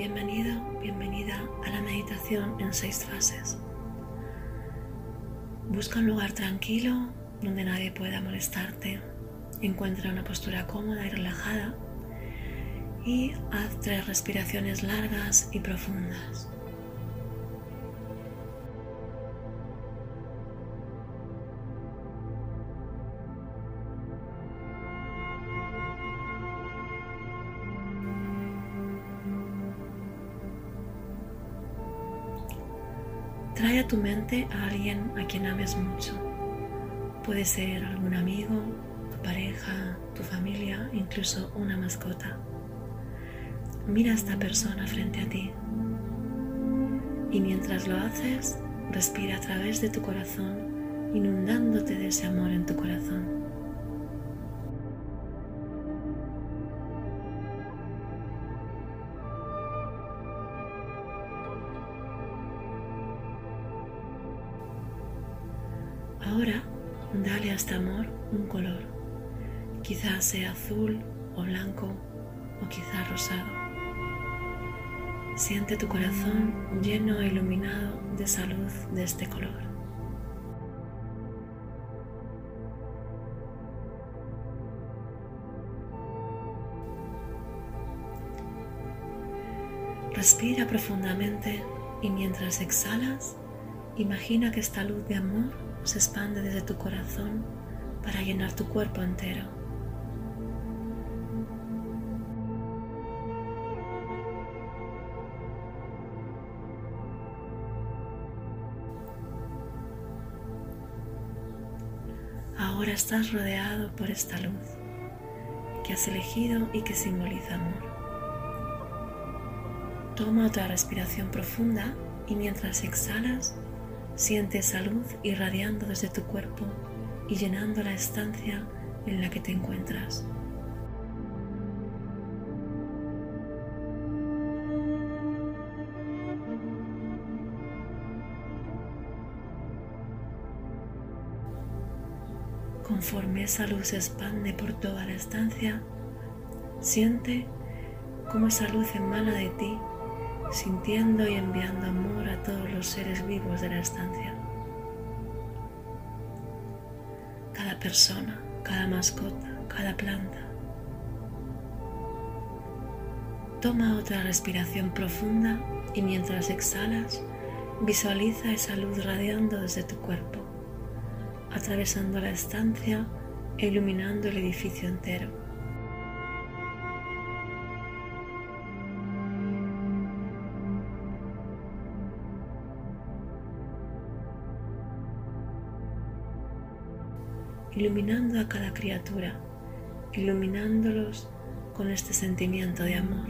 Bienvenido, bienvenida a la meditación en seis fases. Busca un lugar tranquilo donde nadie pueda molestarte. Encuentra una postura cómoda y relajada y haz tres respiraciones largas y profundas. Trae a tu mente a alguien a quien ames mucho. Puede ser algún amigo, tu pareja, tu familia, incluso una mascota. Mira a esta persona frente a ti. Y mientras lo haces, respira a través de tu corazón, inundándote de ese amor en tu corazón. Quizás sea azul o blanco o quizás rosado. Siente tu corazón lleno e iluminado de esa luz de este color. Respira profundamente y mientras exhalas, imagina que esta luz de amor se expande desde tu corazón para llenar tu cuerpo entero. Ahora estás rodeado por esta luz que has elegido y que simboliza amor. Toma otra respiración profunda y mientras exhalas, Siente esa luz irradiando desde tu cuerpo y llenando la estancia en la que te encuentras. Conforme esa luz se expande por toda la estancia, siente cómo esa luz emana de ti sintiendo y enviando amor a todos los seres vivos de la estancia. Persona, cada mascota, cada planta. Toma otra respiración profunda y mientras exhalas, visualiza esa luz radiando desde tu cuerpo, atravesando la estancia e iluminando el edificio entero. Iluminando a cada criatura, iluminándolos con este sentimiento de amor.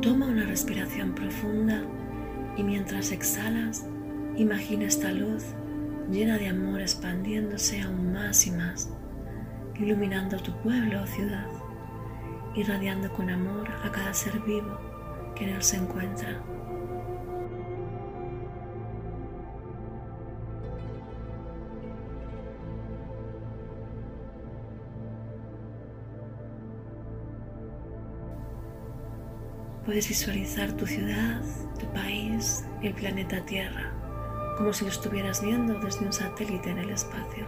Toma una respiración profunda y mientras exhalas, imagina esta luz llena de amor expandiéndose aún más y más, iluminando tu pueblo o ciudad, irradiando con amor a cada ser vivo que en él se encuentra. Puedes visualizar tu ciudad, tu país el planeta Tierra como si lo estuvieras viendo desde un satélite en el espacio.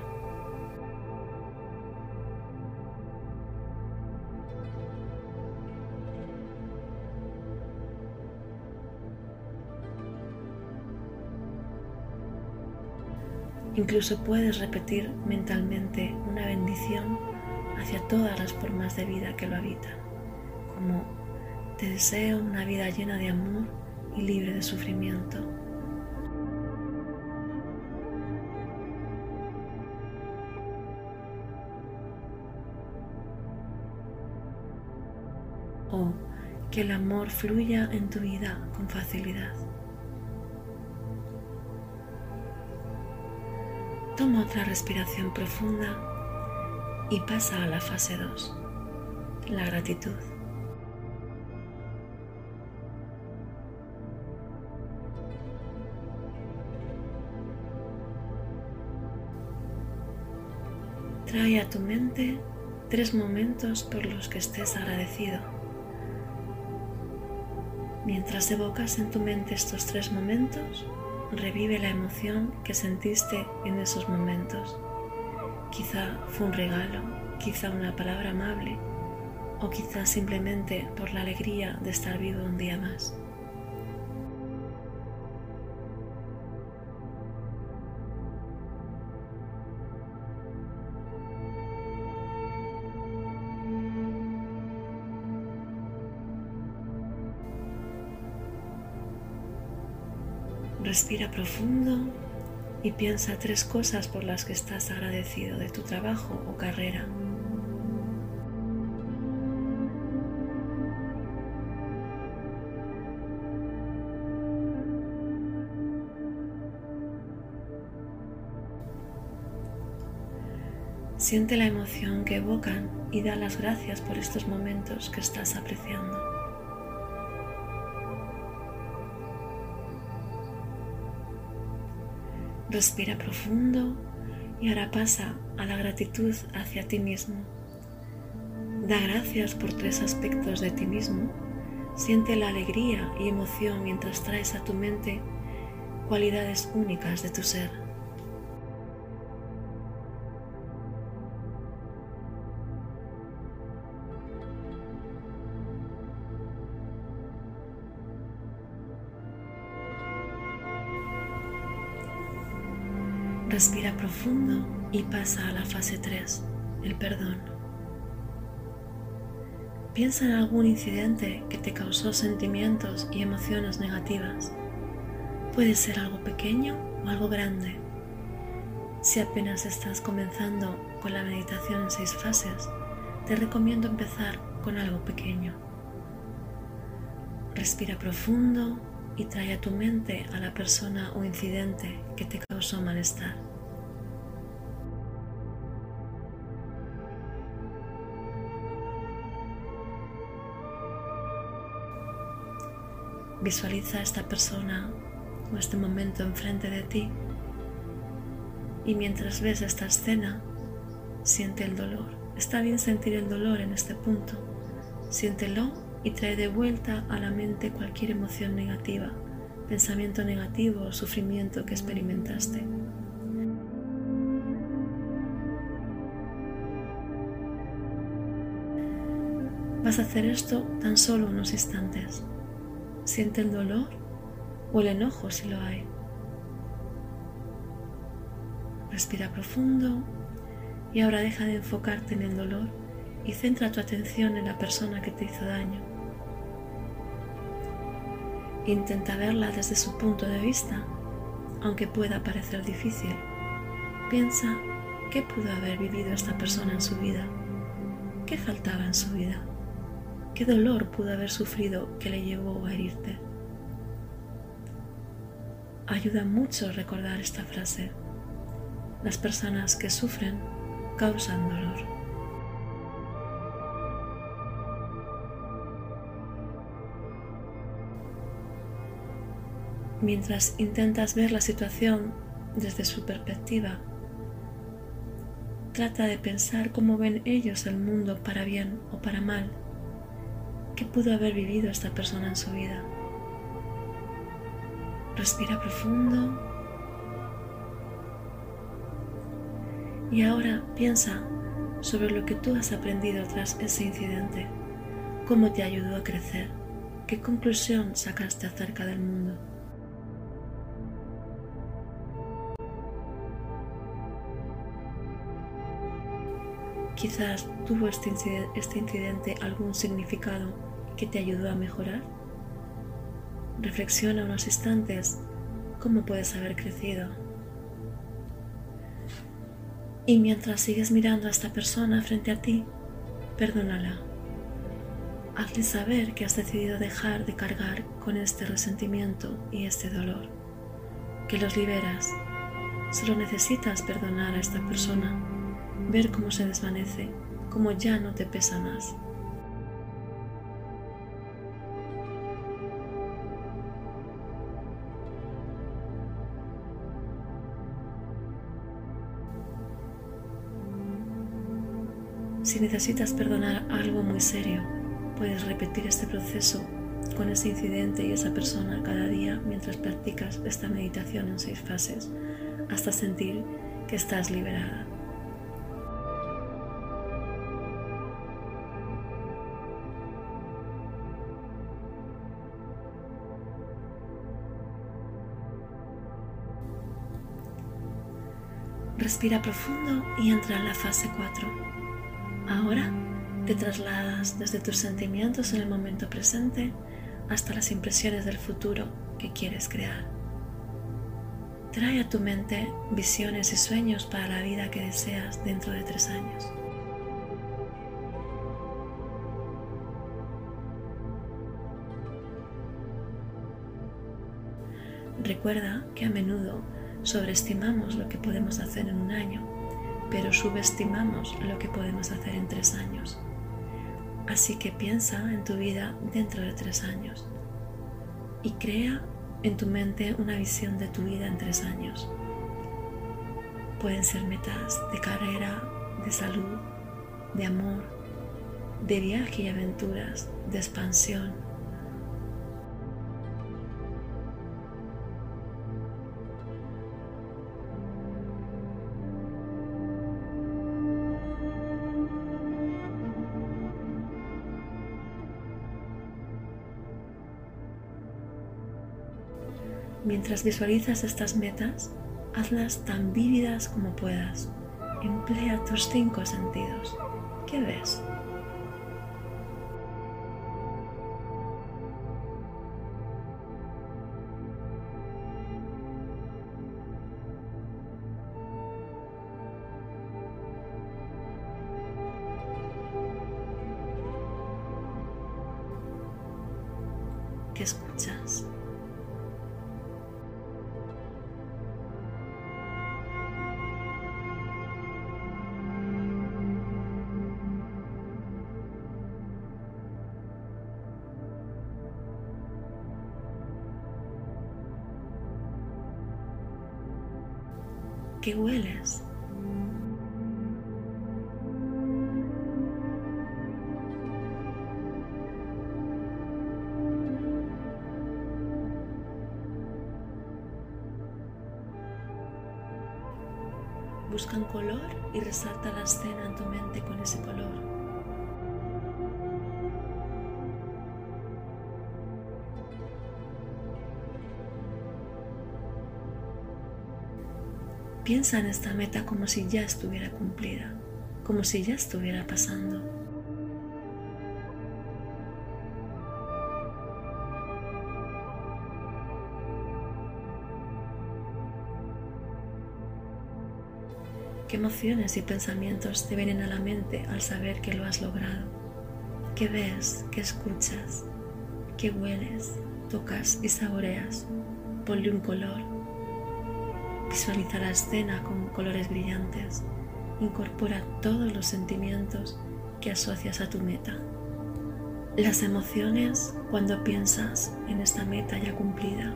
Incluso puedes repetir mentalmente una bendición hacia todas las formas de vida que lo habitan, como te deseo una vida llena de amor y libre de sufrimiento. O que el amor fluya en tu vida con facilidad. Toma otra respiración profunda y pasa a la fase 2, la gratitud. Trae a tu mente tres momentos por los que estés agradecido. Mientras evocas en tu mente estos tres momentos, revive la emoción que sentiste en esos momentos. Quizá fue un regalo, quizá una palabra amable o quizá simplemente por la alegría de estar vivo un día más. Respira profundo y piensa tres cosas por las que estás agradecido de tu trabajo o carrera. Siente la emoción que evocan y da las gracias por estos momentos que estás apreciando. Respira profundo y ahora pasa a la gratitud hacia ti mismo. Da gracias por tres aspectos de ti mismo. Siente la alegría y emoción mientras traes a tu mente cualidades únicas de tu ser. Respira profundo y pasa a la fase 3, el perdón. Piensa en algún incidente que te causó sentimientos y emociones negativas. Puede ser algo pequeño o algo grande. Si apenas estás comenzando con la meditación en seis fases, te recomiendo empezar con algo pequeño. Respira profundo y trae a tu mente a la persona o incidente que te causó malestar. Visualiza a esta persona o este momento enfrente de ti y mientras ves esta escena, siente el dolor. Está bien sentir el dolor en este punto. Siéntelo y trae de vuelta a la mente cualquier emoción negativa, pensamiento negativo o sufrimiento que experimentaste. Vas a hacer esto tan solo unos instantes. Siente el dolor o el enojo si lo hay. Respira profundo y ahora deja de enfocarte en el dolor y centra tu atención en la persona que te hizo daño. Intenta verla desde su punto de vista, aunque pueda parecer difícil. Piensa qué pudo haber vivido esta persona en su vida, qué faltaba en su vida, qué dolor pudo haber sufrido que le llevó a herirte. Ayuda mucho recordar esta frase. Las personas que sufren causan dolor. Mientras intentas ver la situación desde su perspectiva. Trata de pensar cómo ven ellos el mundo para bien o para mal. ¿Qué pudo haber vivido esta persona en su vida? Respira profundo. Y ahora piensa sobre lo que tú has aprendido tras ese incidente. ¿Cómo te ayudó a crecer? ¿Qué conclusión sacaste acerca del mundo? Quizás tuvo este, este incidente, algún significado que te ayudó a mejorar. Reflexiona unos instantes cómo puedes haber crecido. Y mientras sigues mirando a esta persona frente a ti, perdónala. Hazle saber que has decidido dejar de cargar con este resentimiento y este dolor, que los liberas. Solo necesitas perdonar a esta persona ver cómo se desvanece, cómo ya no te pesa más. Si necesitas perdonar algo muy serio, puedes repetir este proceso con ese incidente y esa persona cada día mientras practicas esta meditación en seis fases hasta sentir que estás liberada. Respira profundo y entra en la fase 4. Ahora te trasladas desde tus sentimientos en el momento presente hasta las impresiones del futuro que quieres crear. Trae a tu mente visiones y sueños para la vida que deseas dentro de tres años. Recuerda que a menudo Sobreestimamos lo que podemos hacer en un año, pero subestimamos lo que podemos hacer en tres años. Así que piensa en tu vida dentro de tres años y crea en tu mente una visión de tu vida en tres años. Pueden ser metas de carrera, de salud, de amor, de viaje y aventuras, de expansión, Mientras visualizas estas metas, hazlas tan vívidas como puedas. Emplea tus cinco sentidos. ¿Qué ves? ¿Qué hueles? Busca un color y resalta la escena en tu mente con ese color. Piensa en esta meta como si ya estuviera cumplida, como si ya estuviera pasando. ¿Qué emociones y pensamientos te vienen a la mente al saber que lo has logrado? ¿Qué ves? ¿Qué escuchas? ¿Qué hueles? ¿Tocas y saboreas? Ponle un color Visualiza la escena con colores brillantes. Incorpora todos los sentimientos que asocias a tu meta. Las emociones cuando piensas en esta meta ya cumplida.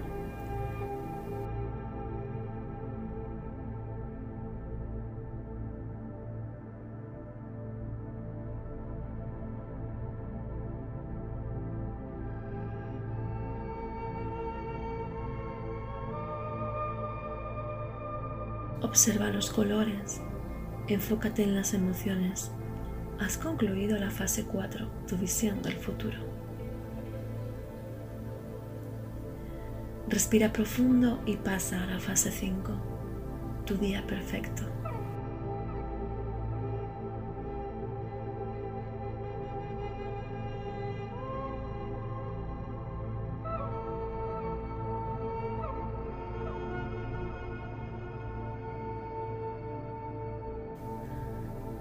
Observa los colores, enfócate en las emociones. Has concluido la fase 4, tu visión del futuro. Respira profundo y pasa a la fase 5, tu día perfecto.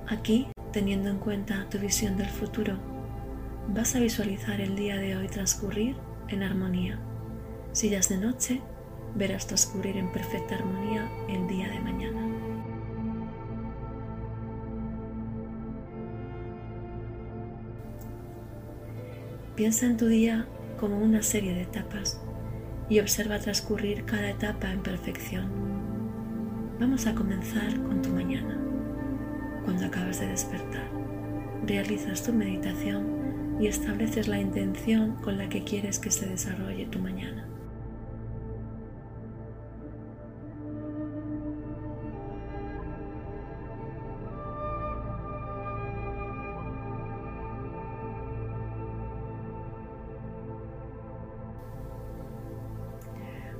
Aquí, teniendo en cuenta tu visión del futuro, vas a visualizar el día de hoy transcurrir en armonía. Si ya es de noche, verás transcurrir en perfecta armonía el día de mañana. Piensa en tu día como una serie de etapas y observa transcurrir cada etapa en perfección. Vamos a comenzar con tu mañana cuando acabas de despertar. Realizas tu meditación y estableces la intención con la que quieres que se desarrolle tu mañana.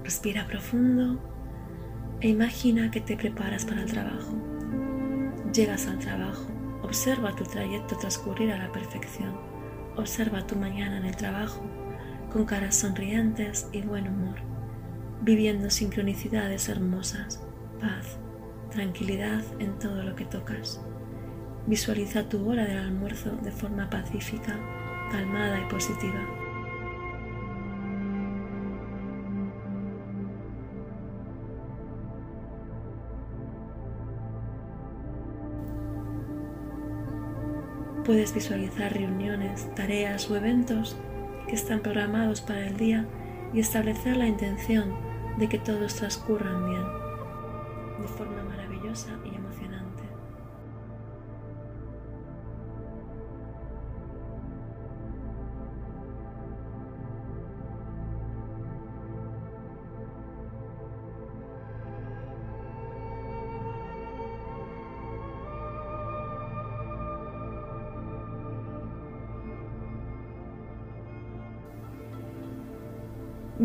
Respira profundo e imagina que te preparas para el trabajo. Llegas al trabajo, observa tu trayecto transcurrir a la perfección. Observa tu mañana en el trabajo con caras sonrientes y buen humor, viviendo sincronicidades hermosas, paz, tranquilidad en todo lo que tocas. Visualiza tu hora del almuerzo de forma pacífica, calmada y positiva. Puedes visualizar reuniones, tareas o eventos que están programados para el día y establecer la intención de que todos transcurran bien, de forma maravillosa y emocionante.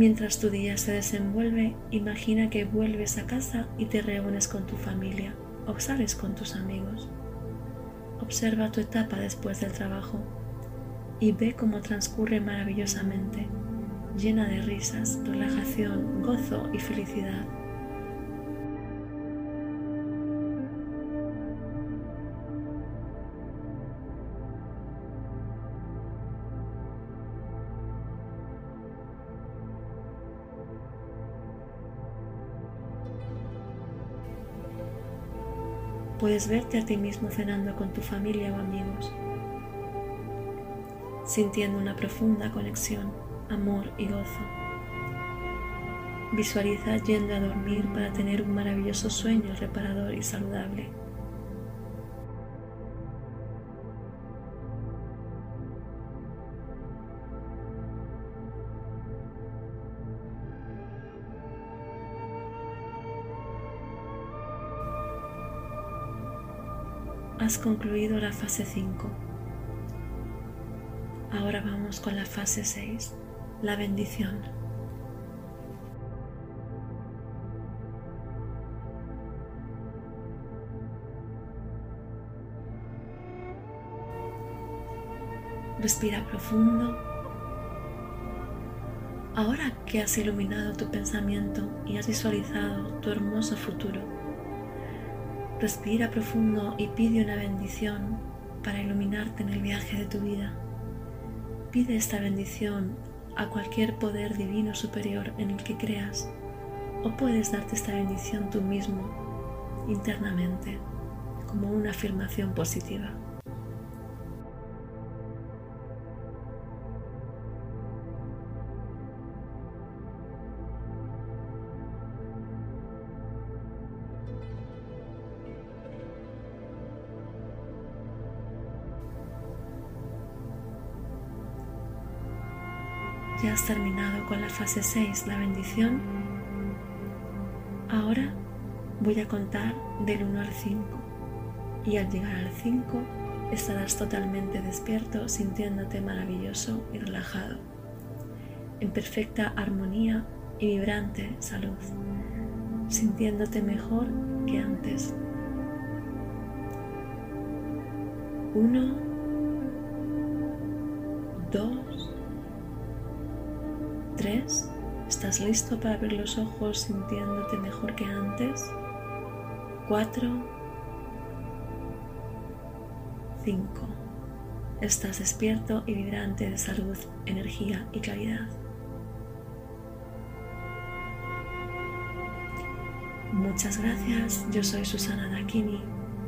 Mientras tu día se desenvuelve, imagina que vuelves a casa y te reúnes con tu familia o sales con tus amigos. Observa tu etapa después del trabajo y ve cómo transcurre maravillosamente, llena de risas, relajación, gozo y felicidad. Puedes verte a ti mismo cenando con tu familia o amigos, sintiendo una profunda conexión, amor y gozo. Visualiza yendo a dormir para tener un maravilloso sueño reparador y saludable. Has concluido la fase 5. Ahora vamos con la fase 6, la bendición. Respira profundo. Ahora que has iluminado tu pensamiento y has visualizado tu hermoso futuro, Respira profundo y pide una bendición para iluminarte en el viaje de tu vida. Pide esta bendición a cualquier poder divino superior en el que creas o puedes darte esta bendición tú mismo internamente como una afirmación positiva. Ya has terminado con la fase 6, la bendición. Ahora voy a contar del 1 al 5 y al llegar al 5 estarás totalmente despierto sintiéndote maravilloso y relajado, en perfecta armonía y vibrante salud, sintiéndote mejor que antes. 1, 2, 3. ¿Estás listo para abrir los ojos sintiéndote mejor que antes? 4. 5. Estás despierto y vibrante de salud, energía y claridad. Muchas gracias, yo soy Susana Dakini.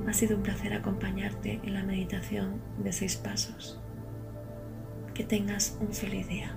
Ha sido un placer acompañarte en la meditación de seis pasos. Que tengas un feliz día.